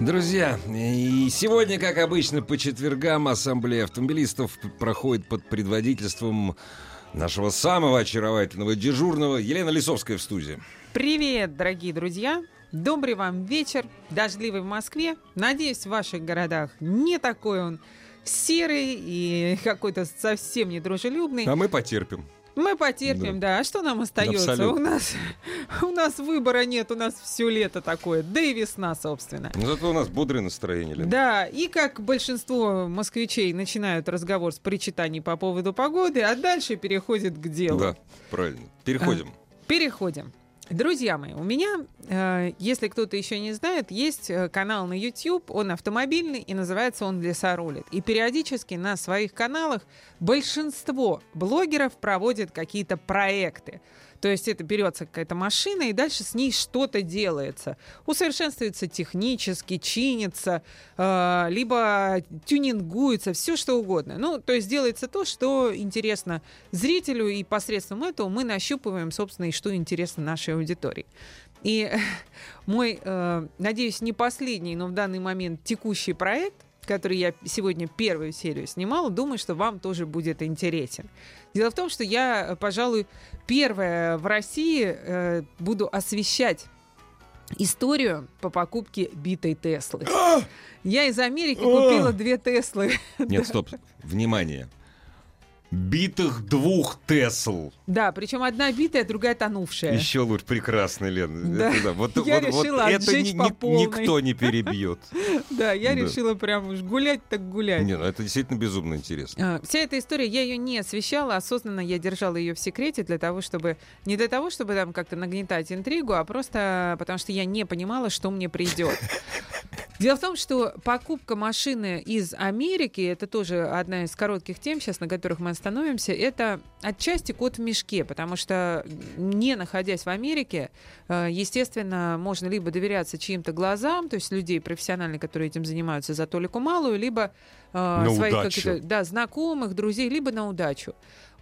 Друзья, и сегодня, как обычно, по четвергам Ассамблея автомобилистов проходит под предводительством нашего самого очаровательного дежурного Елена Лисовская в студии. Привет, дорогие друзья! Добрый вам вечер, дождливый в Москве. Надеюсь, в ваших городах не такой он серый и какой-то совсем недружелюбный. А мы потерпим. Мы потерпим, да. А что нам остается? Абсолютно. У нас, у нас выбора нет, у нас все лето такое, да и весна, собственно. Но зато у нас бодрое настроение, Лена. Да, и как большинство москвичей начинают разговор с причитаний по поводу погоды, а дальше переходит к делу. Да, правильно. Переходим. Переходим. Друзья мои, у меня, э, если кто-то еще не знает, есть э, канал на YouTube, он автомобильный и называется он «Лесорулит». И периодически на своих каналах большинство блогеров проводят какие-то проекты. То есть это берется какая-то машина, и дальше с ней что-то делается. Усовершенствуется технически, чинится, э, либо тюнингуется, все что угодно. Ну, то есть делается то, что интересно зрителю, и посредством этого мы нащупываем, собственно, и что интересно нашей аудитории. И мой, э, надеюсь, не последний, но в данный момент текущий проект, который я сегодня первую серию снимала, думаю, что вам тоже будет интересен. Дело в том, что я, пожалуй, первая в России э, буду освещать историю по покупке битой Теслы. Я из Америки купила две Теслы. Нет, стоп. Внимание. Битых двух Тесл. Да, причем одна битая, другая тонувшая. Еще лучше. Прекрасно, Лен. Да. Это, да. Вот, Я вот- вот решила это отжечь ни- по полной. никто не перебьет. Да, я Да. решила прям уж гулять так гулять. Не, ну это действительно безумно интересно. А, Вся эта история, я ее не освещала, осознанно я держала ее в секрете для того, чтобы не для того, чтобы там как-то нагнетать интригу, а просто потому что я не понимала, что мне придет. Дело в том, что покупка машины из Америки, это тоже одна из коротких тем, сейчас на которых мы остановимся, это отчасти кот в мешке, потому что не находясь в Америке, э, естественно, можно либо доверяться чьим-то глазам, то есть людей профессиональных, которые этим занимаются за толику малую, либо э, На своих да, знакомых, друзей, либо на удачу.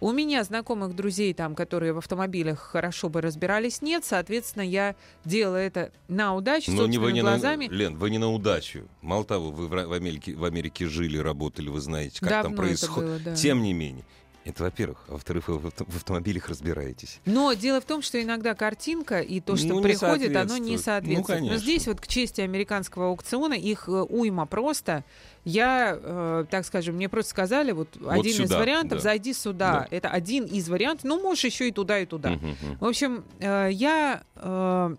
У меня знакомых друзей, там, которые в автомобилях хорошо бы разбирались, нет. Соответственно, я делала это на удачу, Но не вы не глазами. на, Лен, вы не на удачу. Мало того, вы в, Америке, в Америке жили, работали, вы знаете, как там Давно это происходит. да. Тем не менее. Это, во-первых. А во-вторых, вы в, авто- в автомобилях разбираетесь. Но дело в том, что иногда картинка и то, что Ну, приходит, оно не соответствует. Ну, конечно. Но здесь вот к чести американского аукциона их э, уйма просто. Я, э, так скажем, мне просто сказали, вот, один из сюда, вариантов, да. зайди сюда. Это один из вариантов. Ну, можешь еще и туда, и туда. Мгм. В общем, э, я э,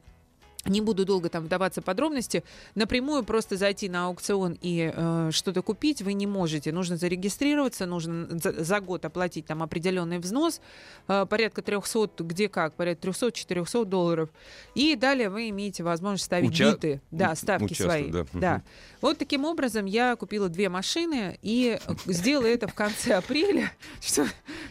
не буду долго там вдаваться в подробности. Напрямую просто зайти на аукцион и э, что-то купить вы не можете. Нужно зарегистрироваться, нужно за, за год оплатить там определенный взнос, э, порядка 300, где как, порядка 300-400 долларов. И далее вы имеете возможность ставить Уча- биты, да, ставки свои. да. Да. Вот таким образом я купила две машины и сделала это в конце апреля. Что,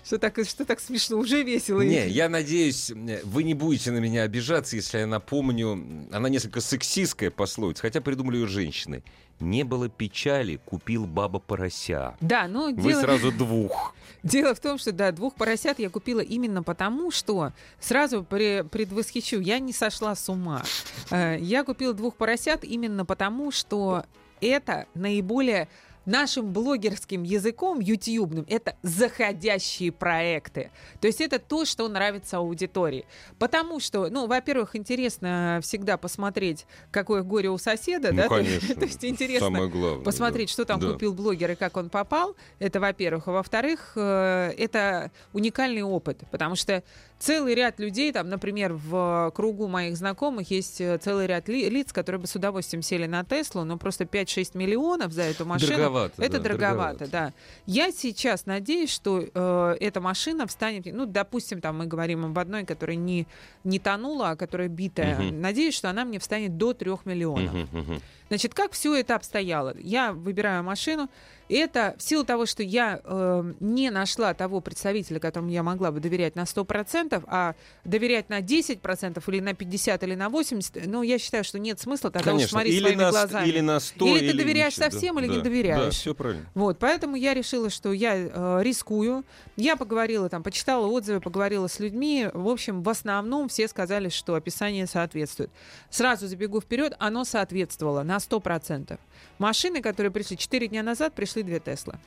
что, так, что так смешно, уже весело. Не, я надеюсь, вы не будете на меня обижаться, если я напомню, она несколько сексистская пословица, хотя придумали ее женщины. Не было печали, купил баба порося. Да, но Вы дело... сразу двух. Дело в том, что да, двух поросят я купила именно потому, что сразу пре- предвосхищу, я не сошла с ума. Э, Я купила двух поросят именно потому, что это наиболее нашим блогерским языком, ютубным, это заходящие проекты. То есть это то, что нравится аудитории. Потому что, ну, во-первых, интересно всегда посмотреть, какое горе у соседа, Ну, да? То- конечно. То есть интересно Самое главное. посмотреть, да. что там Да. купил блогер и как он попал. Это, во-первых. А во-вторых, э, это уникальный опыт, потому что целый ряд людей, там, например, в кругу моих знакомых есть э, целый ряд ли, лиц, которые бы с удовольствием сели на Теслу, но просто 5-6 миллионов за эту машину. Дороговато, Это да, дороговато, дороговато. да. Я сейчас надеюсь, что э, эта машина встанет, ну, допустим, там мы говорим об одной, которая не, не тонула, а которая битая. Мгм. Надеюсь, что она мне встанет до 3 миллионов. Мгм, мгм. Значит, как все это обстояло? Я выбираю машину. Это в силу того, что я э, не нашла того представителя, которому я могла бы доверять на 100%, а доверять на 10% или на 50% или на 80%, ну, я считаю, что нет смысла тогда уж Конечно, смотреть или своими на, глазами. или на 100, Или ты доверяешь ничего, да. совсем, или не Да, доверяешь. Да, все правильно. Вот, поэтому я решила, что я э, рискую. Я поговорила там, почитала отзывы, поговорила с людьми. В общем, в основном все сказали, что описание соответствует. Сразу забегу вперед, оно соответствовало на 100%. Машины, которые пришли 4 дня назад, пришли две Тесла.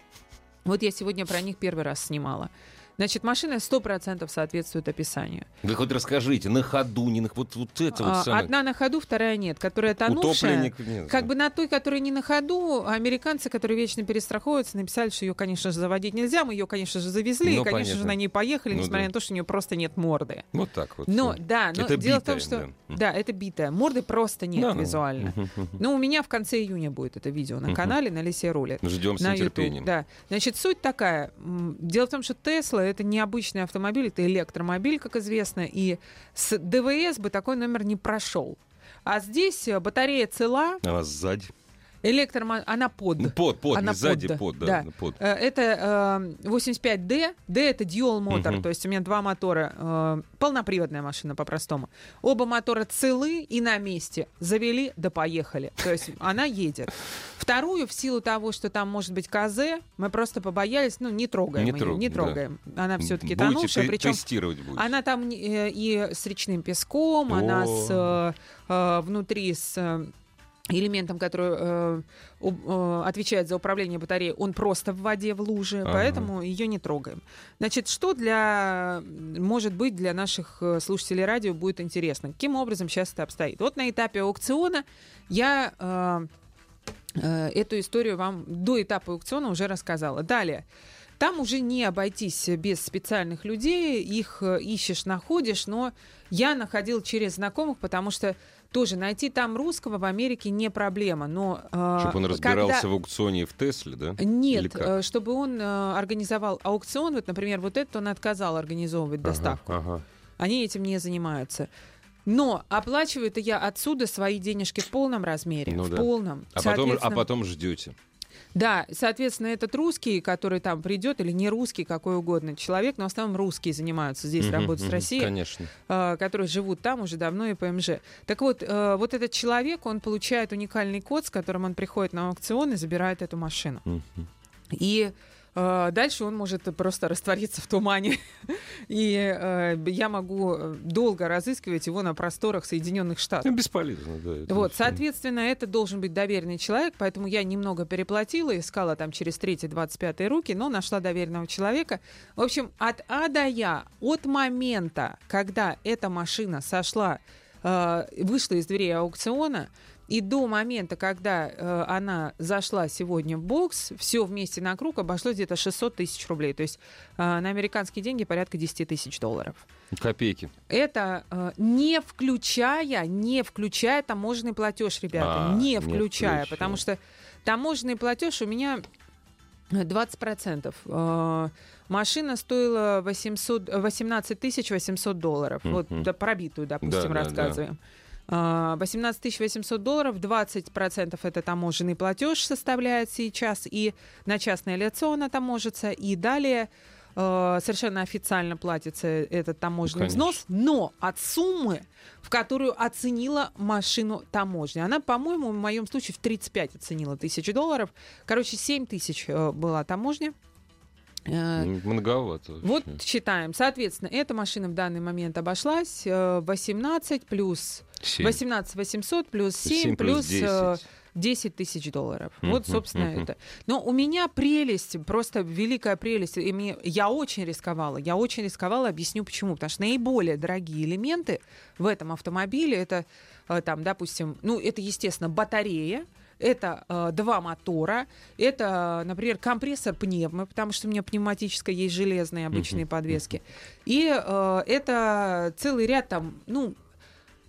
Вот я сегодня про них первый раз снимала. Значит, машина 100% соответствует описанию. Вы хоть расскажите, на ходу, не на... Вот, вот это вот А, самое... Одна на ходу, вторая нет. Которая тонувшая, Утопленник, нет, как бы на той, которая не на ходу, американцы, которые вечно перестраховываются, написали, что ее, конечно же, заводить нельзя. Мы ее, конечно же, завезли, Ну, и, конечно же, понятно. на ней поехали, Ну, несмотря да. на то, что у нее просто нет морды. Вот так вот. Но, да, но Это дело в битая, том, что... да. Да. это битая. Морды просто нет Да, ну, визуально. мгм. Ну, у меня в конце июня будет это видео на канале на Лисе Рулет. Ждем с нетерпением. да. Значит, суть такая. Дело в том, что Тесла это необычный автомобиль, это электромобиль, как известно, и с ДВС бы такой номер не прошел. А здесь э, батарея цела, А сзади? Электромо... она под. Ну, под, под, Она не сзади, под, под, да. да, Да. под. Э, Это э, 85D. D это dual мотор, Мгм. то есть у меня два мотора. э, полноприводная машина по-простому. Оба мотора целы и на месте. Завели, да поехали. То есть она едет. Вторую, в силу того, что там может быть КЗ, мы просто побоялись, ну, не трогаем Не ее, трогаем, не да. трогаем. Она все-таки Будете тонувшая, причем тестировать будете. она там э, и с речным песком, она О. с э, э, внутри с э, элементом, который э, э, отвечает за управление батареей, он просто в воде, в луже, Ага. поэтому ее не трогаем. Значит, что для, может быть, для наших э, слушателей радио будет интересно? Каким образом сейчас это обстоит? Вот на этапе аукциона я э, э, эту историю вам до этапа аукциона уже рассказала. Далее. Там уже не обойтись без специальных людей, их э, ищешь, находишь, но я находил через знакомых, потому что тоже найти там русского в Америке не проблема, но... э, Чтобы он когда- разбирался в аукционе в Тесле, да? Нет, э, чтобы он э, организовал аукцион, вот, например, вот этот он отказал организовывать Ага, доставку. ага. Они этим не занимаются. Но оплачиваю-то я отсюда свои денежки в полном размере. Ну в да. полном. А потом, а потом ждете. Да, соответственно, этот русский, который там придет, или не русский, какой угодно человек, но в основном русские занимаются здесь, Мгм, работают с мгм, Россией, Конечно. э, которые живут там уже давно и ПМЖ. Так вот, э, вот этот человек, он получает уникальный код, с которым он приходит на аукцион и забирает эту машину. Мгм. И дальше он может просто раствориться в тумане. И э, я могу э, долго разыскивать его на просторах Соединенных Штатов. Ну, бесполезно, да. Вот, соответственно, это должен быть доверенный человек, поэтому я немного переплатила, искала там через третий, 25 руки, но нашла доверенного человека. В общем, от А до Я, от момента, когда эта машина сошла, э, вышла из дверей аукциона, и до момента, когда э, она зашла сегодня в бокс, все вместе на круг обошлось где-то 600 тысяч рублей. То есть э, на американские деньги порядка 10 тысяч долларов. Копейки. Это э, не включая, не включая таможенный платеж, ребята, А, не не включая, включая. потому что таможенный платеж у меня э, 20%. Э, машина стоила 800, э, 18 тысяч 800 долларов. Вот Мгм. да, пробитую, допустим, Да, да, да. Рассказываем. А, 18 тысяч 800 долларов, 20% это таможенный платеж составляет сейчас, и на частное лицо она таможится, и далее э, совершенно официально платится этот таможенный Конечно. взнос, но от суммы, в которую оценила машину таможня. Она, по-моему, в моем случае в 35 оценила тысяч долларов. Короче, 7 тысяч э, была таможня. Э, М, Многовато. вот считаем. Соответственно, эта машина в данный момент обошлась э, 18 плюс Семь. 18 800 плюс 7, Семь плюс, э, 10. 10 тысяч долларов. Мгм, Вот, собственно, мгм. это. Но у меня прелесть, просто великая прелесть. И мне, я очень рисковала. Я очень рисковала, объясню почему. Потому что наиболее дорогие элементы в этом автомобиле, это э, там, допустим, ну, это, естественно, батарея, это э, два мотора, это, например, компрессор пневмы, потому что у меня пневматическая есть железные обычные Мгм. подвески. И э, это целый ряд там, ну,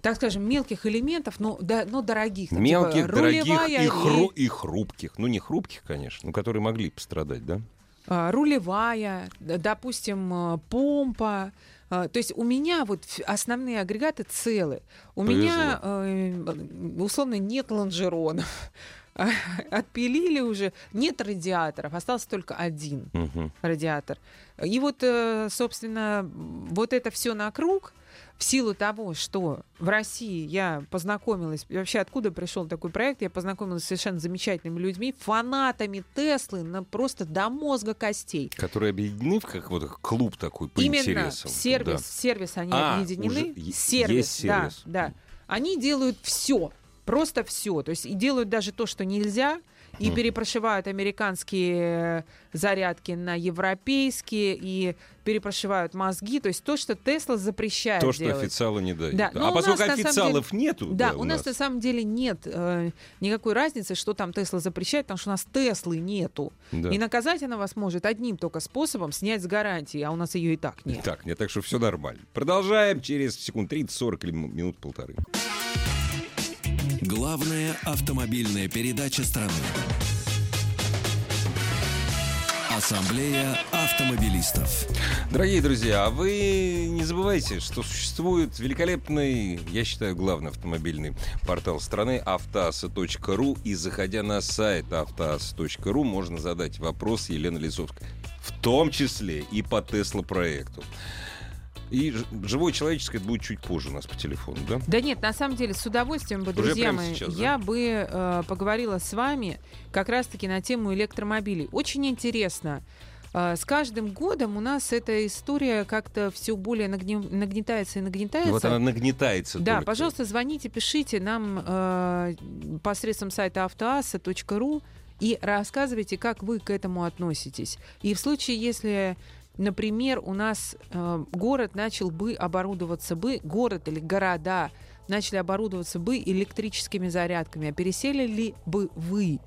так скажем, мелких элементов, но, да, но дорогих. Там, типа Мелких, дорогих рулевая и, хру- и хрупких. Ну, не хрупких, конечно, но которые могли пострадать, да? а, рулевая, допустим, э, помпа. А, То есть у меня вот основные агрегаты целы. У Повезло. меня э, условно нет лонжеронов. Отпилили уже, нет радиаторов, остался только один Мгм. радиатор. И вот, э, собственно, вот это все на круг. В силу того, что в России я познакомилась, вообще откуда пришел такой проект, я познакомилась с совершенно замечательными людьми, фанатами Теслы, на просто до мозга костей. Которые объединены в как вот клуб такой по Именно интересам. сервис, Да. сервис они А, объединены. уже сервис, есть сервис. да, да. Они делают все, просто все. То есть и делают даже то, что нельзя, и перепрошивают американские зарядки на европейские, и перепрошивают мозги. То есть то, что Тесла запрещает То, что делать. официалы не дают. Да, но А у поскольку нас, официалов нету, Да, да, у нас на самом деле нет э, никакой разницы, что там Тесла запрещает, потому что у нас Теслы нету. да. И наказать она вас может одним только способом снять с гарантии, а у нас ее и так нет. Так, нет, так что все нормально. Продолжаем через секунд 30-40 или минут полторы. Главная автомобильная передача страны. Ассамблея автомобилистов. Дорогие друзья, а вы не забывайте, что существует великолепный, я считаю, главный автомобильный портал страны автоаса.ру. И заходя на сайт автоаса.ру, можно задать вопрос Елене Лисовской. В том числе и по Тесла проекту. И живое человеческое будет чуть позже у нас по телефону, да? Да нет, на самом деле, с удовольствием бы, друзья мои, сейчас, да? я бы э, поговорила с вами как раз-таки на тему электромобилей. Очень интересно. Э, с каждым годом у нас эта история как-то все более нагне- нагнетается и нагнетается. Вот она нагнетается Да, только. пожалуйста, звоните, пишите нам э, посредством сайта автоаса.ру и рассказывайте, как вы к этому относитесь. И в случае, если, например, у нас э, город начал бы оборудоваться бы, город или города начали оборудоваться бы электрическими зарядками, а пересели ли бы вы?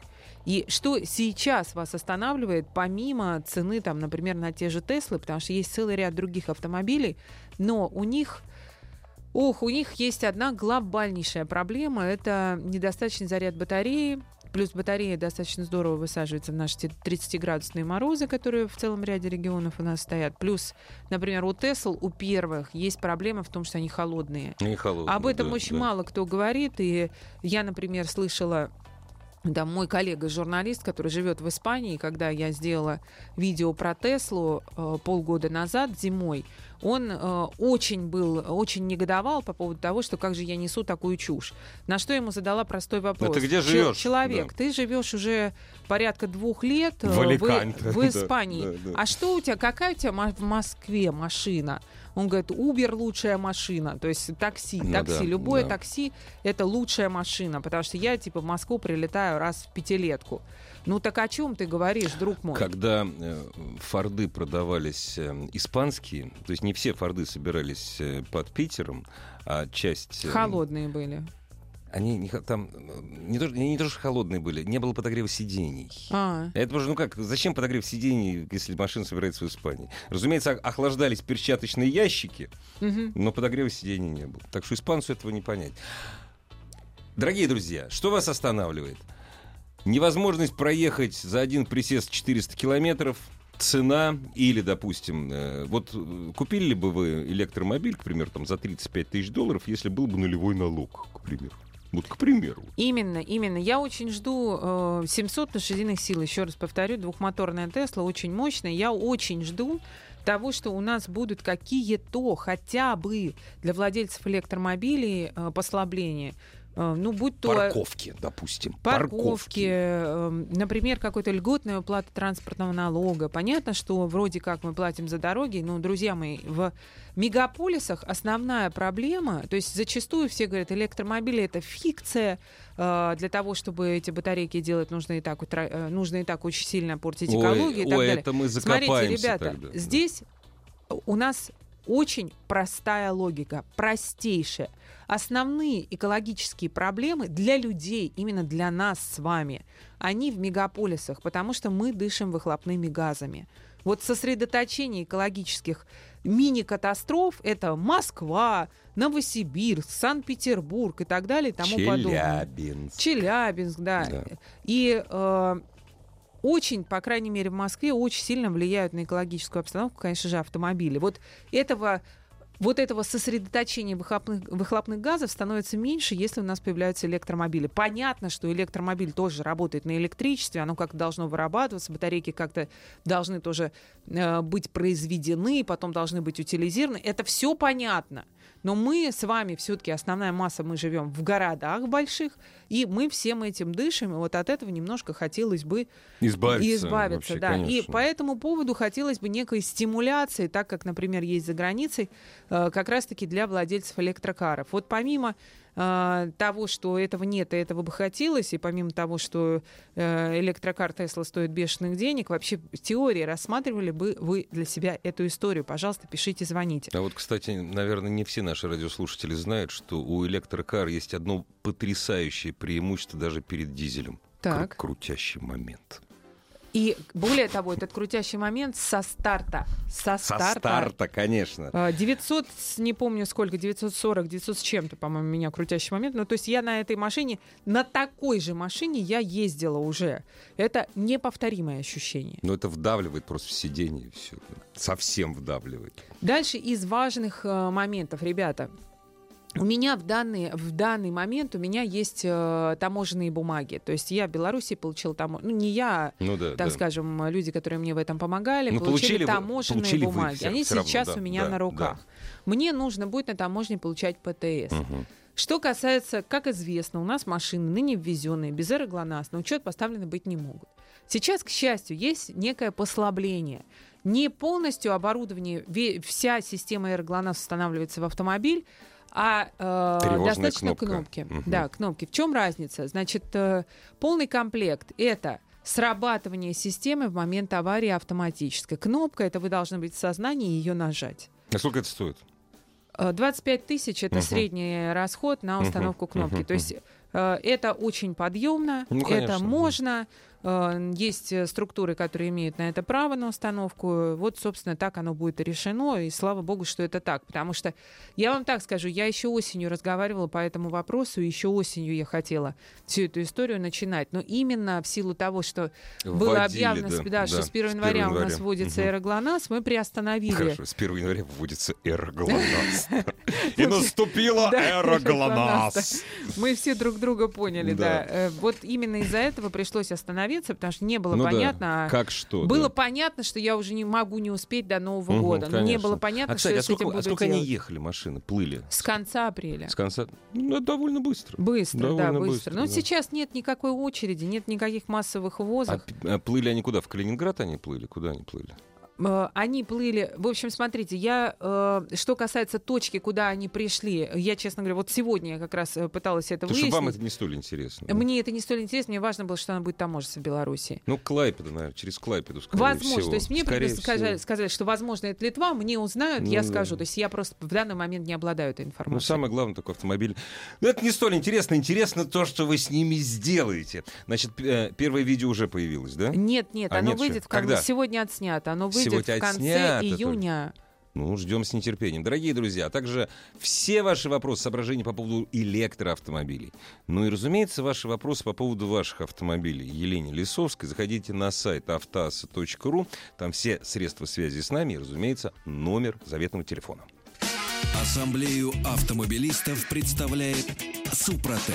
И что сейчас вас останавливает, помимо цены, там, например, на те же Теслы, потому что есть целый ряд других автомобилей, но у них Ох, у них есть одна глобальнейшая проблема. Это недостаточный заряд батареи. Плюс батарея достаточно здорово высаживается в наши те- 30-градусные морозы, которые в целом ряде регионов у нас стоят. Плюс, например, у Тесл, у первых, есть проблема в том, что они холодные. Не холодно, Об этом да, очень да. мало кто говорит. И я, например, слышала да, мой коллега, журналист, который живет в Испании, когда я сделала видео про Теслу э, полгода назад зимой, он э, очень был, очень негодовал по поводу того, что как же я несу такую чушь. На что ему задала простой вопрос. ты где живешь? Человек, Да. ты живешь уже порядка двух лет э, В в, да, Испании. да, да. А что у тебя, какая у тебя в Москве машина? Он говорит, Uber лучшая машина, то есть такси, Ну такси, да, любое да. такси это лучшая машина, потому что я типа в Москву прилетаю раз в пятилетку. Ну так о чем ты говоришь, друг мой? Когда э, форды продавались э, испанские, то есть не все форды собирались э, под Питером, а часть... э, Холодные были. Они не, там э, не то, не, не то, что холодные были, не было подогрева сидений. А, Это уже, ну как, зачем подогрев сидений, если машина собирается в Испании? Разумеется, охлаждались перчаточные ящики, мгм. но подогрева сидений не было. Так что испанцу этого не понять. Дорогие друзья, что вас останавливает? Невозможность проехать за один присест 400 километров, цена или, допустим, э, вот э, купили ли бы вы электромобиль, к примеру, там, за 35 тысяч долларов, если был бы нулевой налог, к примеру? Вот, к примеру. Именно, именно. Я очень жду э, 700 лошадиных сил. Еще раз повторю, двухмоторная Тесла очень мощная. Я очень жду того, что у нас будут какие-то хотя бы для владельцев электромобилей э, послабления. Э, ну, будь то Парковки, допустим. парковки, э, например, какой-то льготная уплата транспортного налога. Понятно, что вроде как мы платим за дороги, но, друзья мои, в мегаполисах основная проблема, то есть зачастую все говорят, электромобили это фикция, э, для того, чтобы эти батарейки делать, нужно и так, э, нужно и так очень сильно портить Ой, экологию и так ой, далее. это мы Смотрите, закопаемся ребята, тогда. здесь у нас очень простая логика, простейшая. Основные экологические проблемы для людей, именно для нас с вами, они в мегаполисах, потому что мы дышим выхлопными газами. Вот сосредоточение экологических мини-катастроф это Москва, Новосибирск, Санкт-Петербург и так далее и тому подобное. Челябинск. Челябинск, да. Да. И э, очень, по крайней мере, в Москве очень сильно влияют на экологическую обстановку, конечно же, автомобили. Вот этого вот этого сосредоточения выхлопных, выхлопных газов становится меньше, если у нас появляются электромобили. Понятно, что электромобиль тоже работает на электричестве, оно как-то должно вырабатываться, батарейки как-то должны тоже э, быть произведены, потом должны быть утилизированы. Это все понятно. Но мы с вами все-таки основная масса, мы живем в городах больших, и мы всем этим дышим, и вот от этого немножко хотелось бы Избавиться. избавиться. вообще, да. И по этому поводу хотелось бы некой стимуляции, так как, например, есть за границей, э, как раз-таки для владельцев электрокаров. Вот помимо э, того, что этого нет, и этого бы хотелось, и помимо того, что э, электрокар Тесла стоит бешеных денег, вообще в теории рассматривали бы вы для себя эту историю? Пожалуйста, пишите, звоните. А вот, кстати, наверное, не все наши радиослушатели знают, что у электрокар есть одно потрясающее преимущество даже перед дизелем. Так. Кру- крутящий момент. И более того, этот крутящий момент со старта. Со Со старта. старта, конечно. А, 900, с- не помню сколько, 940, 900 с чем-то, по-моему, у меня крутящий момент. Ну, то есть я на этой машине, на такой же машине я ездила уже. Это неповторимое ощущение. Но это вдавливает просто в сиденье все. Совсем вдавливает. Дальше из важных э, моментов, ребята. У меня в данный, в данный момент у меня есть э, таможенные бумаги. То есть я в Беларуси получила там, ну не я, Ну да, так да. скажем, люди, которые мне в этом помогали, Ну, получили, получили таможенные получили бумаги. все- Они все равно, сейчас да, у меня да, на руках. Мне нужно будет на таможне получать ПТС. Мгм. Что касается, как известно, у нас машины ныне ввезенные без аэроглонасс на учет поставлены быть не могут. Сейчас, к счастью, есть некое послабление. Не полностью оборудование, вся система аэроглонасс устанавливается в автомобиль, а э, достаточно кнопка. кнопки. Мгм. Да, кнопки. В чем разница? Значит, э, полный комплект это срабатывание системы в момент аварии автоматической. Кнопка это вы должны быть в сознании и ее нажать. А сколько это стоит? Э, 25 тысяч это Мгм. средний расход на установку кнопки. мгм, То есть э, это очень подъемно, Ну, конечно, это да. можно. э, Есть э, структуры, которые имеют на это право на установку. Вот, собственно, так оно будет и решено. И слава богу, что это так. Потому что я вам так скажу, я еще осенью разговаривала по этому вопросу, еще осенью я хотела всю эту историю начинать. Но именно в силу того, что было Вводили, объявлено, да, да, да, что с с 1 1 января у нас января. вводится Мгм. аэроглонасс, мы приостановили. Хорошо, с 1 января вводится эроглонасс. И наступила Да, эроглонасс. Мы все друг друга поняли, да. Э, Вот именно из-за этого пришлось остановиться, потому что не было Ну да, понятно. а Как что? Было да. понятно, что я уже не могу не успеть до Нового Мгм, года. Но не конечно. было понятно, А, кстати, что я а с этим сколько, а буду сколько они делать. ехали, машины, плыли? С конца апреля. С конца? Ну, довольно быстро. Быстро, да, Довольно быстро. быстро, Но да. сейчас нет никакой очереди, нет никаких массовых А, ввозов. п- а плыли они куда? В Калининград они плыли? Куда они плыли? Э, Они плыли. В общем, смотрите, я э, что касается точки, куда они пришли, я, честно говоря, вот сегодня я как раз э, пыталась это Потому что выяснить. вам это не столь интересно. да? Мне это не столь интересно, мне важно было, что она будет таможиться в Беларуси. Ну, Клайпеда, наверное, через Клайпеду, скорее Возможно. всего. То есть мне Скорее сказали, всего. сказали, что, возможно, это Литва, мне узнают, я Ну да. скажу. То есть я просто в данный момент не обладаю этой Ну, информацией. самое главное, такой автомобиль. Но это не столь интересно. Интересно то, что вы с ними сделаете. Значит, первое видео уже появилось, да? Нет, нет, А оно нет выйдет. Когда? Сегодня отснято. Оно выйдет Сегодня в конце июня. Ну, ждем с нетерпением. Дорогие друзья, а также все ваши вопросы, соображения по поводу электроавтомобилей. Ну и, разумеется, ваши вопросы по поводу ваших автомобилей. Елене Лисовской. Заходите на сайт автоаса.ру. Там все средства связи с нами и, разумеется, номер заветного телефона. Ассамблею автомобилистов представляет Супротек.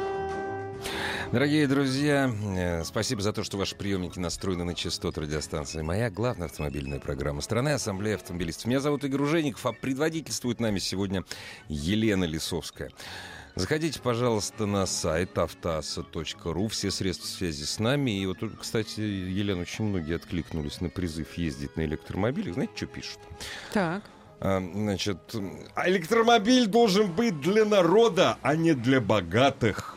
Дорогие друзья, э, спасибо за то, что ваши приемники настроены на частоту радиостанции. Моя главная автомобильная программа страны Ассамблея автомобилистов. Меня зовут Игорь Ужеников, а предводительствует нами сегодня Елена Лисовская. Заходите, пожалуйста, на сайт автоаса.ру. Все средства связи с нами. И вот, кстати, Елена, очень многие откликнулись на призыв ездить на электромобилях. Знаете, что пишут? Так. А, значит, «А электромобиль должен быть для народа, а не для богатых.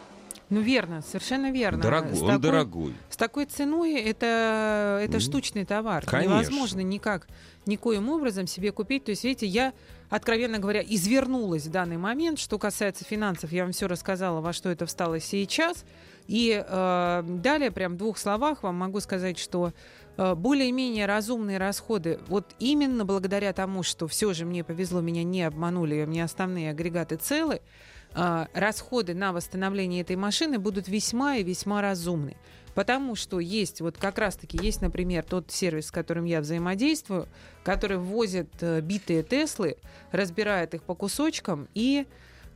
Ну, верно, совершенно верно. Дорогой, С он такой- дорогой. С такой ценой это, это Ну, штучный товар. конечно. Невозможно никак, никоим образом себе купить. То есть, видите, я, откровенно говоря, извернулась в данный момент. Что касается финансов, я вам все рассказала, во что это встало сейчас. И э, далее, прям в двух словах вам могу сказать, что э, более-менее разумные расходы, вот именно благодаря тому, что все же мне повезло, меня не обманули, у меня основные агрегаты целы, расходы на восстановление этой машины будут весьма и весьма разумны. Потому что есть, вот как раз-таки есть, например, тот сервис, с которым я взаимодействую, который ввозит э, битые Теслы, разбирает их по кусочкам и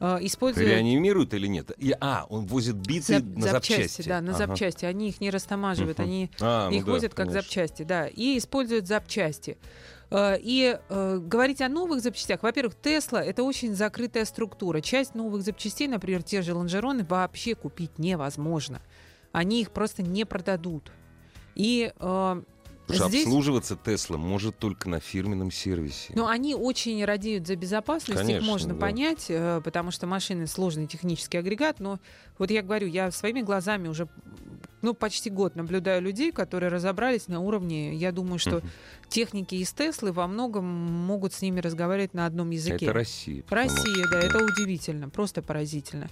э, использует... Реанимируют или нет? И, а, он возит биты Зап- на запчасти. да, на Ага. запчасти. Они их не растамаживают, Мгм. они А, ну их да, возят как конечно. запчасти, да, и используют запчасти. Э, И э, говорить о новых запчастях, во-первых, Тесла это очень закрытая структура. Часть новых запчастей, например, те же лонжероны, вообще купить невозможно. Они их просто не продадут. И э, Потому здесь, обслуживаться Тесла может только на фирменном сервисе. ну, они очень радеют за безопасность, Конечно, их можно да. понять, э, потому что машины сложный технический агрегат, но вот я говорю, я своими глазами уже ну, почти год наблюдаю людей, которые разобрались на уровне, я думаю, что Мгм. техники из Теслы во многом могут с ними разговаривать на одном языке. Это Россия. Россия, что, да, это удивительно, просто поразительно.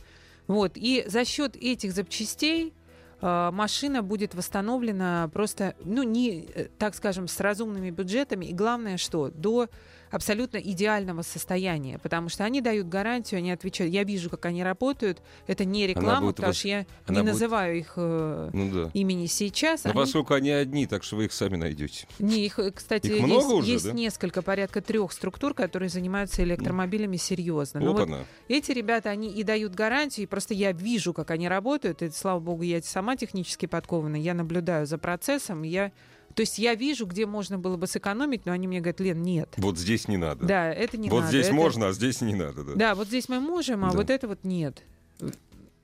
Вот, и за счет этих запчастей э, машина будет восстановлена просто, ну, не, э, так скажем, с разумными бюджетами, и главное, что до абсолютно идеального состояния, потому что они дают гарантию, они отвечают, я вижу, как они работают, это не реклама, потому вас- что я она не будет- называю их э, Ну да. имени сейчас. Но Они- поскольку они одни, так что вы их сами найдете. не, их, э, кстати, Их есть, много уже, есть да? несколько, порядка трех структур, которые занимаются электромобилями серьезно. Но вот Опа-на. эти ребята, они и дают гарантии, и просто я вижу, как они работают, и, слава богу, я сама технически подкована, я наблюдаю за процессом, я... То есть я вижу, где можно было бы сэкономить, но они мне говорят, Лен, нет. Вот здесь не надо. Да, это не вот надо. здесь это- можно, а здесь не надо. Да. Да, вот здесь мы можем, а Да. вот это вот нет.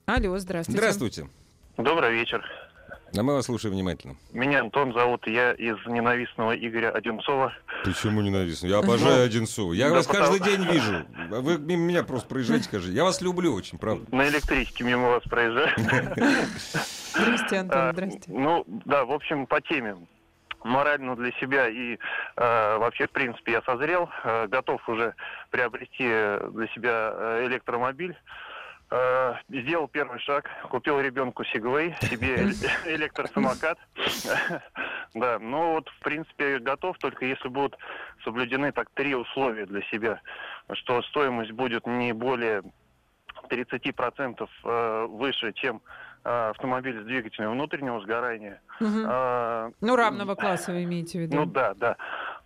Алло, здравствуйте. Здравствуйте. Добрый вечер. А мы вас слушаем внимательно. Меня Антон зовут, я из ненавистного Игоря Одинцова. Почему ненавистно? Я обожаю Одинцова. Я да вас потому- каждый день вижу. Вы мимо меня просто проезжаете, скажи. Я вас люблю очень, правда. На электричке мимо вас проезжаю. Здрасте, Антон, А, здрасте. Ну, да, в общем, по теме. Морально для себя и э, вообще, в принципе, я созрел, э, готов уже приобрести для себя э, электромобиль. Э, сделал первый шаг, купил ребенку Сигвей, себе электросамокат. Да, ну вот, в принципе, готов, только если будут соблюдены так три условия для себя, что стоимость будет не более 30% э, выше, чем автомобиль с двигателем внутреннего сгорания. Мгм. Э, Ну, равного класса вы имеете в виду? ну да, да.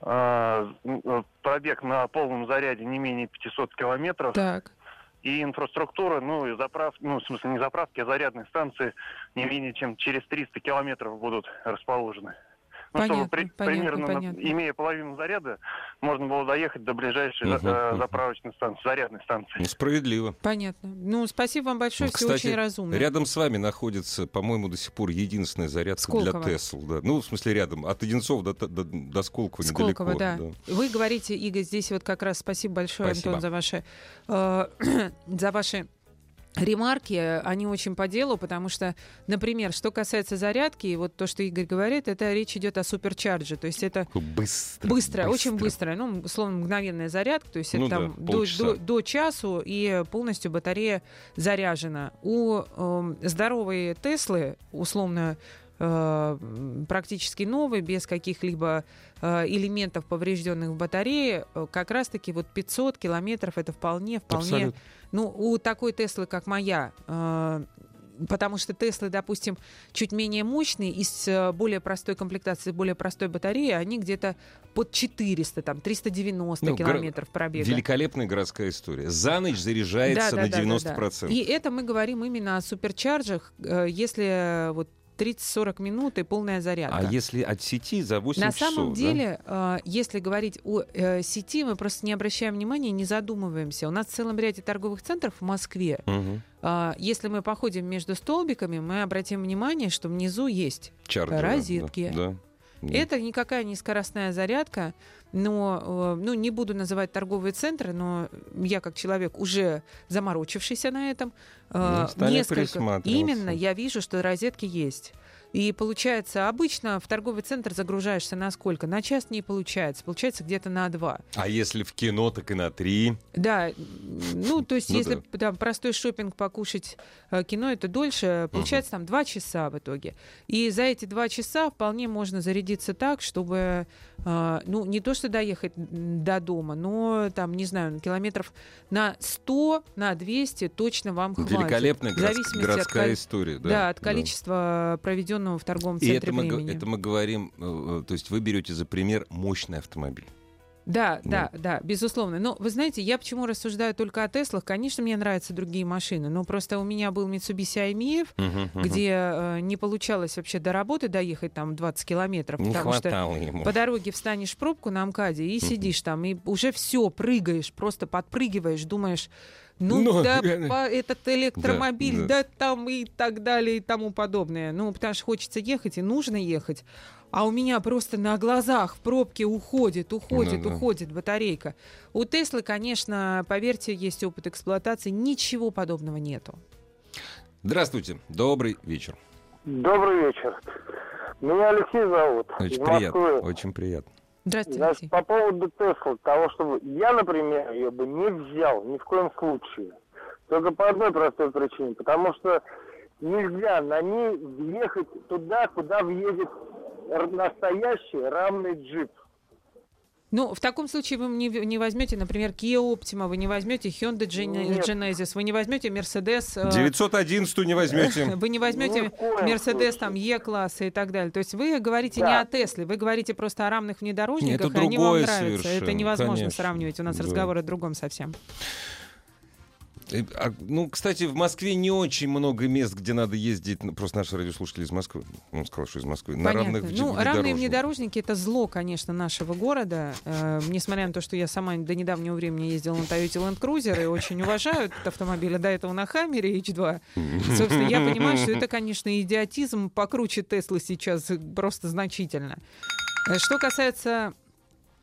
Э, м, Пробег на полном заряде не менее 500 километров. Так. И инфраструктура, ну и заправки, ну в смысле не заправки, а зарядные станции не менее чем через 300 километров будут расположены. Ну, чтобы Понятно, понятно, примерно, на- понятно. имея половину заряда, можно было доехать до ближайшей Мгм, э, мгм. заправочной станции, зарядной станции. Справедливо. Понятно. Ну, спасибо вам большое, Ну, все очень разумно. рядом с вами находится, по-моему, до сих пор единственная зарядка для Сколково. Тесл. Да. Ну, в смысле, рядом. От Одинцов до, до, до Сколково недалеко. Сколково, да. Вы говорите, Игорь, здесь вот как раз спасибо большое, Спасибо. Антон, за ваши, э, за ваши ремарки, они очень по делу, потому что, например, что касается зарядки, вот то, что Игорь говорит, это речь идет о суперчарже, то есть это Быстро. быстро, очень быстро, ну, условно, мгновенная зарядка, то есть Ну это да, там до, полчаса. до- до часу и полностью батарея заряжена. У эм, здоровой Теслы, условно, э, практически новый, без каких-либо э, элементов, поврежденных в батарее, э, как раз-таки вот 500 километров это вполне, вполне... Абсолютно. Ну, у такой Теслы, как моя, э, потому что Теслы, допустим, чуть менее мощные, из э, более простой комплектации, более простой батареи, они где-то под 400, там, 390 Ну, километров пробега. Великолепная городская история. За ночь заряжается Да, да, на да, да, 90%. да. И это мы говорим именно о суперчарджах. Э, Если э, вот 30-40 минут и полная зарядка. А если от сети за 8 На часов? самом да? деле, э, если говорить о э, сети, мы просто не обращаем внимания, не задумываемся. У нас в целом ряде торговых центров в Москве, э, если мы походим между столбиками, мы обратим внимание, что внизу есть. Чарджеры, Розетки. Да. да. Это никакая не скоростная зарядка, но, э, ну, не буду называть торговые центры, но я как человек уже заморочившийся на этом, э, Ну, несколько именно я вижу, что розетки есть. И получается, обычно в торговый центр загружаешься на сколько? На час не получается. Получается где-то на два. А если в кино, так и на 3. Да, ну, то есть, Ну если там простой шопинг покушать э, кино, это дольше, получается там два часа в итоге. И за эти два часа вполне можно зарядиться так, чтобы, э, ну, не то что доехать до дома, но там, не знаю, километров на 100, на 200 точно вам хватит. Великолепная город- от городская коль- история. Да, Да, от количества проведенного в торговом И центре это мы, г- времени. это мы говорим, э, э, то есть вы берете за пример мощный автомобиль. Да, Ну. да, да, безусловно. Но вы знаете, я почему рассуждаю только о Теслах? Конечно, мне нравятся другие машины, но просто у меня был Mitsubishi IMF, Мгм, мгм. где э, не получалось вообще до работы доехать там 20 километров, не потому что ему. по дороге встанешь в пробку на МКАДе и сидишь там, и уже все, прыгаешь, просто подпрыгиваешь, думаешь, ну, Ну, да, по- этот электромобиль, Да, да, там и так далее и тому подобное. Ну, потому что хочется ехать и нужно ехать. А у меня просто на глазах в пробке уходит, уходит, Ну да. уходит батарейка. У Теслы, конечно, поверьте, есть опыт эксплуатации, ничего подобного нету. Здравствуйте, добрый вечер. Добрый вечер. Меня Алексей зовут. Очень приятно, очень приятно. Здравствуйте, Значит, по поводу Тесла, того, чтобы я, например, ее бы не взял ни в коем случае. Только по одной простой причине. Потому что нельзя на ней въехать туда, куда въедет настоящий рамный джип. Ну, в таком случае вы не, не возьмете, например, Kia Optima, вы не возьмете Hyundai Gen-. Genesis, вы не возьмете Mercedes... э, 911 не возьмете. Вы не возьмете случае. там, Е-класса и так далее. То есть вы говорите Да. не о Тесле, вы говорите просто о рамных внедорожниках, Это и они вам другое нравятся. Это невозможно конечно. сравнивать. У нас Да. разговор о другом совсем. Э, а, Ну, кстати, в Москве не очень много мест, где надо ездить. Ну, Просто наши радиослушатели из Москвы. Он сказал, что из Москвы. На Понятно. равных ну, равные внедорожники это зло, конечно, нашего города. Э, несмотря на то, что я сама до недавнего времени ездила на Toyota Land Cruiser и очень уважаю этот автомобиль, а до этого на Хаммере H2. Собственно, я понимаю, что это, конечно, идиотизм покруче Теслы сейчас просто значительно. Э, Что касается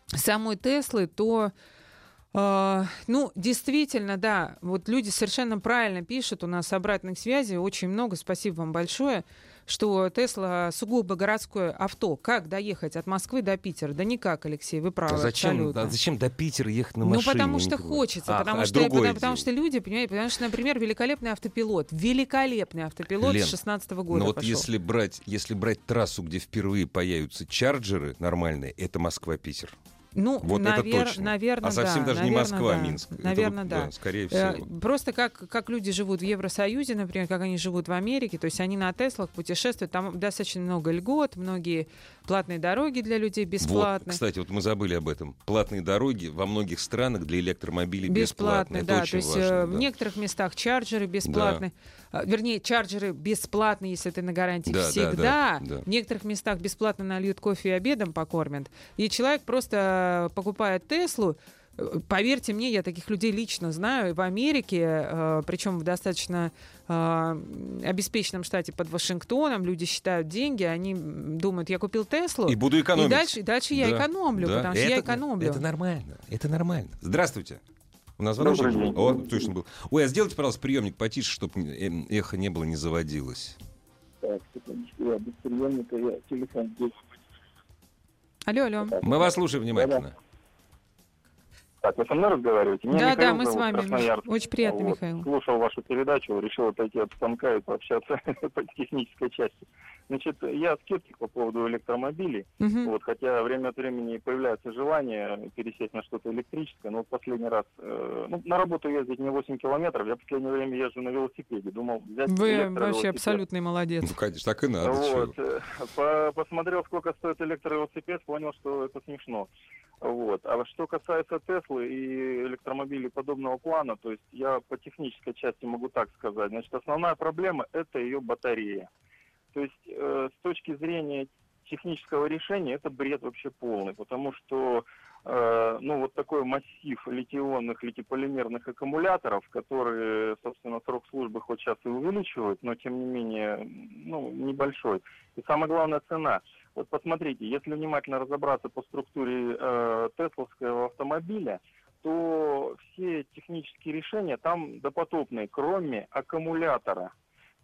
самой Теслы, то ну, действительно, да, вот люди совершенно правильно пишут, у нас обратных связей очень много, спасибо вам большое, что Тесла сугубо городское авто. Как доехать от Москвы до Питера? Да никак, Алексей, вы правы, А зачем, абсолютно. а зачем до Питера ехать на Ну, машине? потому Я что хочется, А, потому, а что, потому, потому что люди, понимаете, потому что, например, великолепный автопилот, великолепный автопилот Лен, с 16 года Но вот пошел. если брать, если брать трассу, где впервые появятся чарджеры нормальные, это Москва-Питер. Ну, Вот это навер- точно. наверное, А совсем да, даже не наверное, Москва, а да. Минск. Это вот, Наверное, да. Скорее Э, всего. Просто как, как люди живут в Евросоюзе, например, как они живут в Америке, то есть они на Теслах путешествуют, там достаточно много льгот, многие платные дороги для людей Вот, бесплатные. кстати, вот мы забыли об этом. Платные дороги во многих странах для электромобилей бесплатные. Бесплатные, Это да. очень то есть важно, э, да. в некоторых местах чарджеры бесплатные. А, Вернее, чарджеры бесплатные, если ты на гарантии Да, да, всегда. да, да. В некоторых местах бесплатно нальют кофе и обедом покормят. И человек просто э, покупает Теслу. Поверьте мне, я таких людей лично знаю. И в Америке, э, причем в достаточно э, обеспеченном штате под Вашингтоном, люди считают деньги, они думают, я купил Теслу. И буду экономить. И дальше, и дальше я Да, экономлю, да. потому что я экономлю. Это нормально, это нормально. Здравствуйте. У нас звоночек Добрый был? день. О, точно был. Ой, а сделайте, пожалуйста, приемник потише, чтобы эхо не было, не заводилось. Так, секундочку, я без приемника, я телефон здесь. Алло, алло. Мы вас слушаем внимательно. Так, вы со мной разговариваете? Меня Да, Михаил да, мы с вами. Красноярск. Очень приятно, Вот. Михаил. Слушал вашу передачу, решил отойти от станка и пообщаться по технической части. Значит, я скептик по поводу электромобилей. Мгм. Вот, хотя время от времени появляется желание пересесть на что-то электрическое, но вот последний раз, э, ну, на работу ездить не 8 километров, я в последнее время езжу на велосипеде, думал взять Вы вообще абсолютный молодец. Ну, конечно, так и надо. Вот, э, по- посмотрел, сколько стоит электровелосипед, понял, что это смешно. Вот. А что касается Теслы и электромобилей подобного плана, то есть я по технической части могу так сказать. Значит, основная проблема это ее батарея. То есть э, с точки зрения технического решения это бред вообще полный, потому что э, ну вот такой массив литионных, литиполимерных аккумуляторов, которые, собственно, срок службы хоть сейчас и увеличивают, но тем не менее, ну, небольшой. И самое главное цена. Вот посмотрите, если внимательно разобраться по структуре э, тесловского автомобиля, то все технические решения там допотопные, кроме аккумулятора.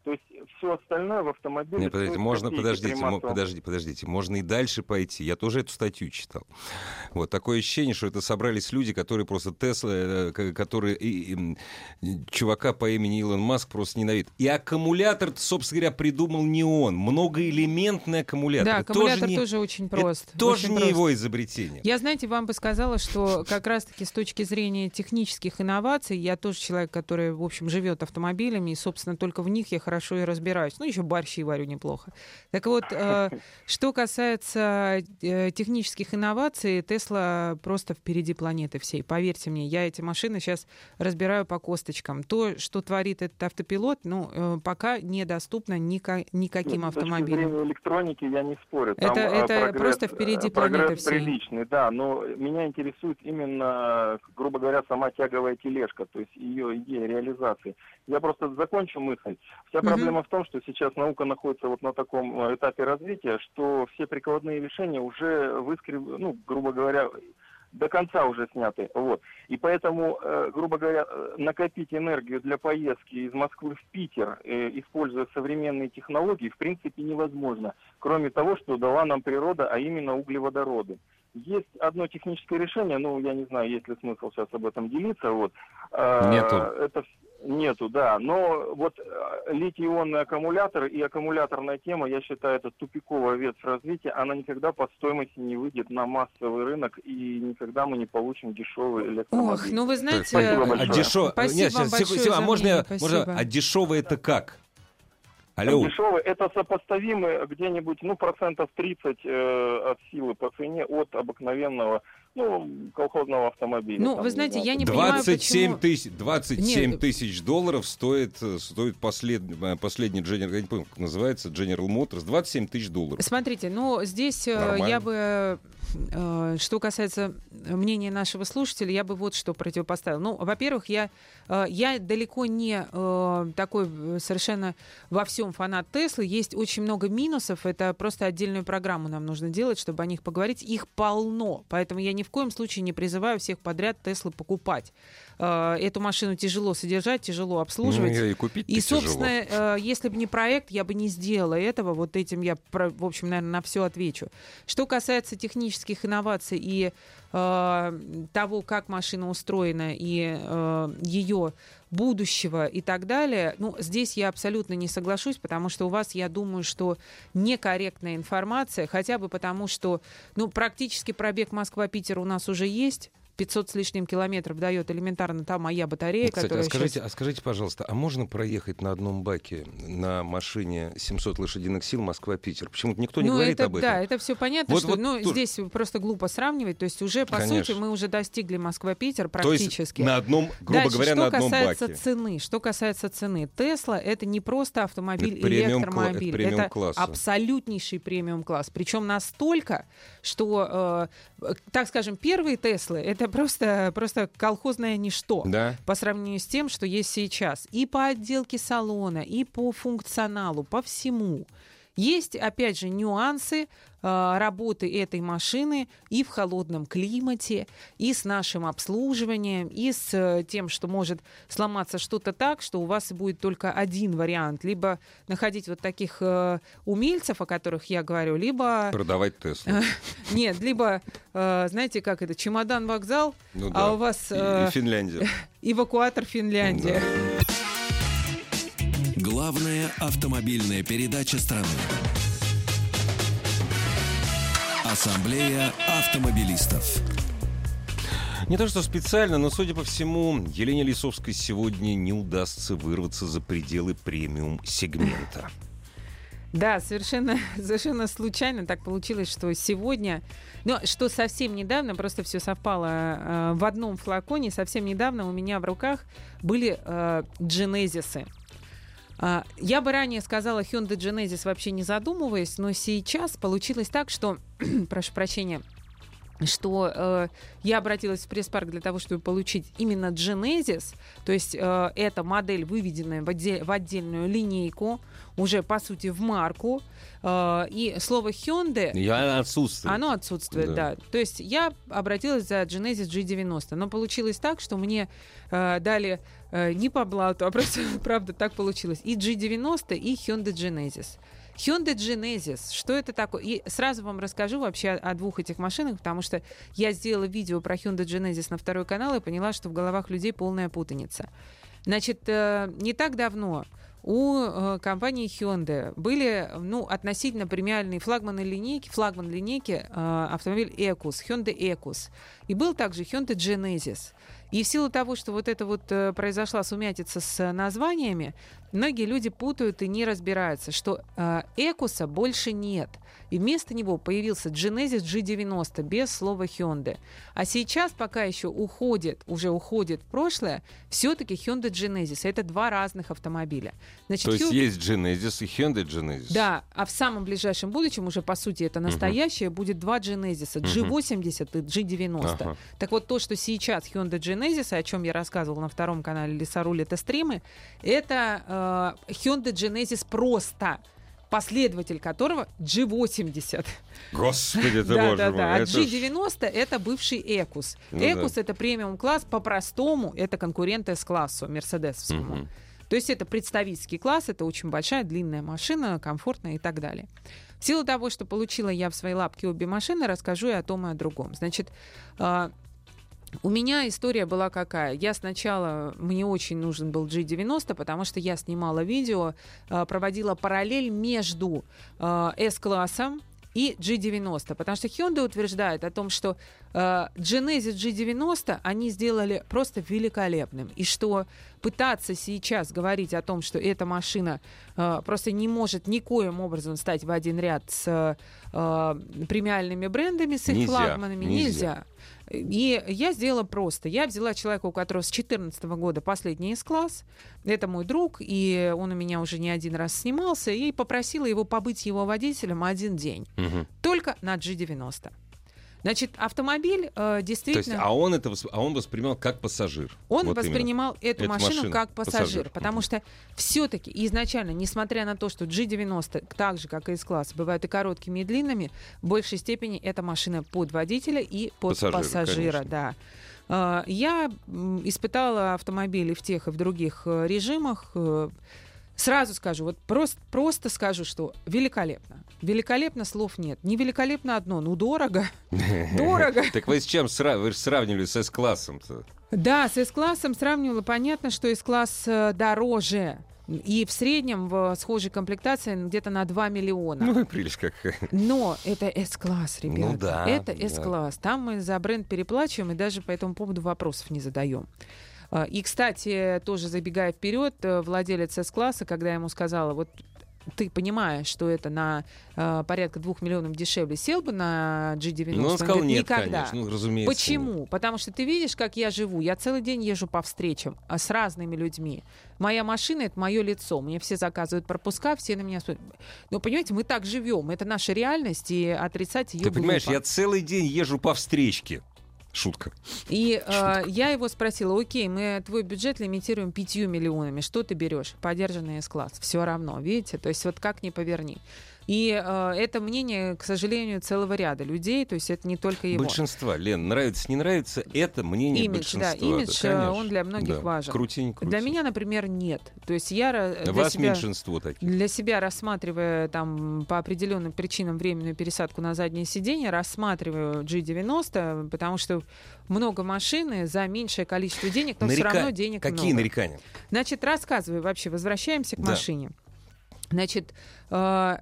То есть все остальное в автомобиле... Не, подождите, можно, подождите, мо, подождите, подождите. Можно и дальше пойти. Я тоже эту статью читал. Вот такое ощущение, что это собрались люди, которые просто Тесла, э, которые и, и, чувака по имени Илон Маск просто ненавидят. И аккумулятор, собственно говоря, придумал не он. Многоэлементный аккумулятор. Да, аккумулятор тоже, не, тоже очень прост. Это тоже очень не прост. его изобретение. Я, знаете, вам бы сказала, что как раз-таки с точки зрения технических инноваций, я тоже человек, который, в общем, живет автомобилями, и, собственно, только в них я хорошо и разбираюсь. Ну, еще борщи варю неплохо. Так вот, э, что касается э, технических инноваций, Тесла просто впереди планеты всей. Поверьте мне, я эти машины сейчас разбираю по косточкам. То, что творит этот автопилот, ну, э, пока недоступно ника- никаким Ну, автомобилям. электроники я не спорю. Там, Это- это прогресс, просто впереди планеты всей. приличный, да, но меня интересует именно, грубо говоря, сама тяговая тележка, то есть ее идея реализации. Я просто закончу мысль. Вся Мгм. проблема в том, что сейчас наука находится вот на таком э, этапе развития, что все прикладные решения уже выскреб, ну, грубо говоря, до конца уже сняты. Вот. И поэтому, э, грубо говоря, э, накопить энергию для поездки из Москвы в Питер, э, используя современные технологии, в принципе невозможно. Кроме того, что дала нам природа, а именно углеводороды. Есть одно техническое решение, ну, я не знаю, есть ли смысл сейчас об этом делиться. Вот. А, Нету. Это Нету, да. Но вот э, литий-ионный аккумулятор и аккумуляторная тема, я считаю, это тупиковая ветвь развития. Она никогда по стоимости не выйдет на массовый рынок, и никогда мы не получим дешевый электромобиль. Ох, ну вы знаете... Спасибо а большое. дешево... Спасибо Нет, вам сейчас, секунду, большое секунду, а можно, я- мнение, можно... спасибо. А дешево это как? Алло. Дешевый, это сопоставимый где-нибудь, ну, процентов 30 э, от силы по цене от обыкновенного, ну, колхозного автомобиля. Ну, Там, вы знаете, знаю, я не там, понимаю, 27 почему- тысяч, 27 Нет. тысяч долларов стоит, э, стоит послед, э, последний General, я не помню, как называется, General Motors, 27 тысяч долларов. Смотрите, ну здесь э, Нормально. я бы, э, что касается мнения нашего слушателя, я бы вот что противопоставил. Ну, во-первых, я, э, я далеко не э, такой совершенно во всем фанат Теслы. Есть очень много минусов. Это просто отдельную программу нам нужно делать, чтобы о них поговорить. Их полно. Поэтому я ни в коем случае не призываю всех подряд Теслы покупать. Э, Эту машину тяжело содержать, тяжело обслуживать. Ну, и купить И, собственно, э, если бы не проект, я бы не сделала этого. Вот этим я, в общем, наверное, на все отвечу. Что касается технических инноваций и э, того, как машина устроена и ее будущего и так далее, ну, здесь я абсолютно не соглашусь, потому что у вас, я думаю, что некорректная информация, хотя бы потому, что, ну, практически пробег Москва-Питер у нас уже есть, 500 с лишним километров дает элементарно та моя батарея, Кстати, которая а скажите, щас- а скажите, пожалуйста, а можно проехать на одном баке на машине 700 лошадиных сил Москва-Питер? Почему-то никто не ну, говорит это, об этом. Да, это все понятно, Вот- что вот ну, тут- здесь просто глупо сравнивать. То есть уже, по Конечно. сути, мы уже достигли Москва-Питер То есть практически. на одном, грубо Дальше, говоря, что на одном касается баке. цены, что касается цены, Тесла это не просто автомобиль, Это премиум электромобиль, это премиум это класса. абсолютнейший премиум класс, причем настолько, что, э, так скажем, первые Теслы это просто просто колхозное ничто Да. по сравнению с тем, что есть сейчас. И по отделке салона, и по функционалу, по всему. Есть, опять же, нюансы работы этой машины и в холодном климате, и с нашим обслуживанием, и с э, тем, что может сломаться что-то так, что у вас будет только один вариант. Либо находить вот таких э, умельцев, о которых я говорю, либо... Продавать Теслу. Нет, либо, э, знаете, как это, чемодан-вокзал, Ну а да. у вас И- э, и Финляндия. эвакуатор Финляндия. Главная автомобильная передача страны. Ассамблея автомобилистов. Не то что специально, но, судя по всему, Елене Лисовской сегодня не удастся вырваться за пределы премиум-сегмента. Да, совершенно, совершенно случайно так получилось, что сегодня, ну, что совсем недавно, просто все совпало э, в одном флаконе, совсем недавно у меня в руках были э, дженезисы. А, Я бы ранее сказала Hyundai Genesis вообще не задумываясь, но сейчас получилось так, что, прошу прощения, что э, я обратилась в пресс-парк для того, чтобы получить именно Genesis, то есть э, эта модель, выведенная в, отдель- в отдельную линейку, уже по сути в марку, э, и слово Hyundai Я отсутствую. оно отсутствует, Да. да. То есть я обратилась за Genesis G90, но получилось так, что мне э, дали э, не по блату, а просто, правда, так получилось. И G90, и Hyundai Genesis. Hyundai Genesis, что это такое? И сразу вам расскажу вообще о, о двух этих машинах, потому что я сделала видео про Hyundai Genesis на второй канал и поняла, что в головах людей полная путаница. Значит, э, не так давно у э, компании Hyundai были ну, относительно премиальные флагманы линейки, флагман линейки э, автомобиль Ecus, Hyundai Ecus. И был также Hyundai Genesis. И в силу того, что вот это вот э, произошла сумятица с названиями, многие люди путают и не разбираются, что э, Экуса больше нет. И вместо него появился Genesis G90 без слова Hyundai. А сейчас пока еще уходит, уже уходит в прошлое, все-таки Hyundai Genesis. Это два разных автомобиля. Значит, То есть Hyundai- есть Genesis и Hyundai Genesis. да, а в самом ближайшем будущем уже, по сути, это настоящее, будет два Genesis, G80 и G90. Ага. Так вот, то, что сейчас Hyundai Genesis, о чем я рассказывала на втором канале Лесоруль, это стримы, это э, Hyundai Genesis просто последователь которого G80. Господи ты, да, боже да, мой. да. А это ж- G90 это бывший Экус. Ну Экус это премиум класс, по-простому это конкурент S-классу, мерседесовскому. То есть это представительский класс, это очень большая, длинная машина, комфортная и так далее. В силу того, что получила я в свои лапки обе машины, расскажу и о том, и о другом. Значит, а, у меня история была какая? Я сначала, мне очень нужен был G90, потому что я снимала видео, а, проводила параллель между а, S-классом и G90, потому что Hyundai утверждает о том, что э, Genesis G90 они сделали просто великолепным, и что пытаться сейчас говорить о том, что эта машина э, просто не может никоим образом стать в один ряд с э, премиальными брендами, с их Нельзя, флагманами, нельзя. нельзя. И я сделала просто. Я взяла человека, у которого с 2014 года последний S-класс. Это мой друг, и он у меня уже не один раз снимался, и попросила его побыть его водителем один день. Мгм. Только на G90. Значит, автомобиль э, То есть, действительно... а он это а он воспринимал как пассажир. Он Вот именно. воспринимал эту Эту машину машину, как пассажир, пассажир. потому что все-таки изначально, несмотря на то, что G90, так же как и S-класс, бывают и короткими, и длинными, в большей степени это машина под водителя и под Пассажира, пассажира, конечно. да. А, Я испытала автомобили в тех и в других э, режимах. Сразу скажу, вот просто, просто скажу, что великолепно. Великолепно слов нет. Не великолепно одно, ну дорого. Дорого. Так вы с чем сравнивали с S-классом-то? Да, с S-классом сравнивала. Понятно, что S-класс э, дороже. И в среднем в схожей комплектации где-то на 2 миллиона. Ну, и прелесть как. Но это S-класс, ребята. Ну да, это да. S-класс. Там мы за бренд переплачиваем и даже по этому поводу вопросов не задаем. А, И, кстати, тоже забегая вперед, э, владелец S-класса, когда я ему сказала, вот ты понимаешь, что это на э, порядка двух миллионов дешевле, сел бы на G90? Ну, он сказал говорит, нет, никогда. конечно. Ну, разумеется. Почему? Потому что ты видишь, как я живу. Я целый день езжу по встречам а, с разными людьми. Моя машина — это мое лицо. Мне все заказывают пропуска, все на меня смотрят. Но, понимаете, мы так живем. Это наша реальность, и отрицать ее Ты понимаешь, я целый день езжу по встречке. Шутка. И э, я его спросила, окей, мы твой бюджет лимитируем пятью миллионами, что ты берешь? Подержанный S-класс. Все равно, видите? То есть вот как ни поверни. И э, это мнение, к сожалению, целого ряда людей, то есть это не только его. Большинства, Лен, нравится, не нравится, это мнение Имидж, да, большинства. имидж, э, конечно. он для многих Да. важен. Крути, не крути. Для меня, например, нет. То есть я для Вас себя, меньшинство таких. для себя рассматривая там по определенным причинам временную пересадку на заднее сиденье, рассматриваю G90, потому что много машины за меньшее количество денег, но все Нарека- равно денег Какие много. нарекания? Значит, рассказываю вообще, возвращаемся к Да. машине. Значит, э,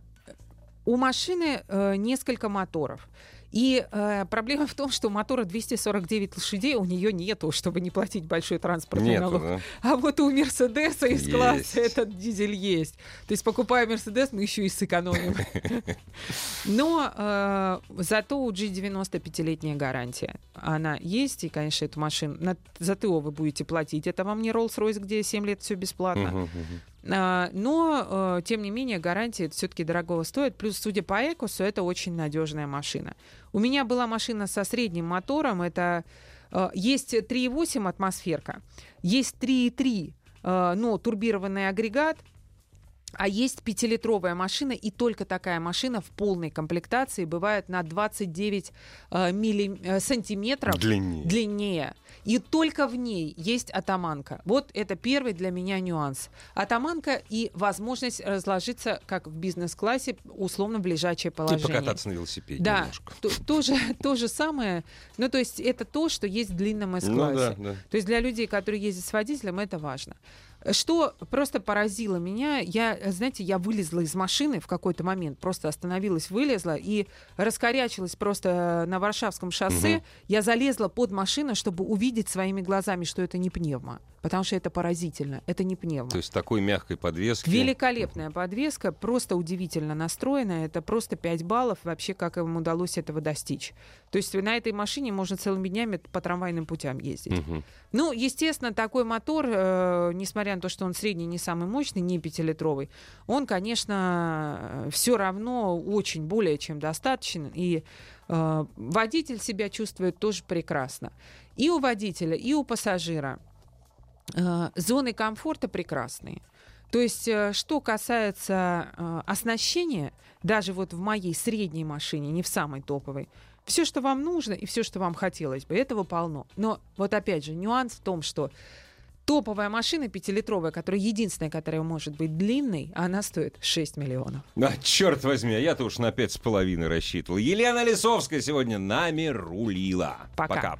у машины э, несколько моторов. И э, проблема в том, что у мотора 249 лошадей у нее нету, чтобы не платить большой транспортный Нету, налог. да? А вот у Мерседеса из Есть. класса этот дизель есть. То есть, покупая Мерседес, мы еще и сэкономим. Но э, зато у G90 пятилетняя гарантия. Она есть, и, конечно, эту машину на, за ТО вы будете платить. Это вам не Rolls-Royce, где 7 лет все бесплатно. А, Но, э, тем не менее, гарантия все-таки дорогого стоит. Плюс, судя по Экосу, это очень надежная машина. У меня была машина со средним мотором. Это э, есть 3,8 атмосферка, есть 3,3, э, но турбированный агрегат, а есть пятилитровая машина, и только такая машина в полной комплектации бывает на 29 э, милли- э, сантиметров Длиннее. длиннее. И только в ней есть атаманка. Вот это первый для меня нюанс. Атаманка и возможность разложиться, как в бизнес-классе, условно в лежачее положение. покататься на велосипеде Да, немножко. то, то же, то же самое. Ну, то есть это то, что есть в длинном Ну S-классе. да, да. То есть для людей, которые ездят с водителем, это важно. Что просто поразило меня, я, знаете, я вылезла из машины в какой-то момент, просто остановилась, вылезла и раскорячилась просто на Варшавском шоссе. Мгм. Я залезла под машину, чтобы увидеть своими глазами, что это не пневма. Потому что это поразительно, это не пневма. То есть такой мягкой подвески. Великолепная подвеска, просто удивительно настроена. Это просто 5 баллов вообще, как им удалось этого достичь. То есть на этой машине можно целыми днями по трамвайным путям ездить. Мгм. Ну, естественно, такой мотор, э, несмотря на то, что он средний, не самый мощный, не пятилитровый, он, конечно, все равно очень более чем достаточен. И э, водитель себя чувствует тоже прекрасно. И у водителя, и у пассажира э, зоны комфорта прекрасные. То есть, э, что касается э, оснащения, даже вот в моей средней машине, не в самой топовой, все, что вам нужно и все, что вам хотелось бы, этого полно. Но вот опять же, нюанс в том, что топовая машина пятилитровая, которая единственная, которая может быть длинной, она стоит 6 миллионов. А, черт возьми, а я-то уж на пять с половиной рассчитывал. Елена Лисовская сегодня нами рулила. Пока.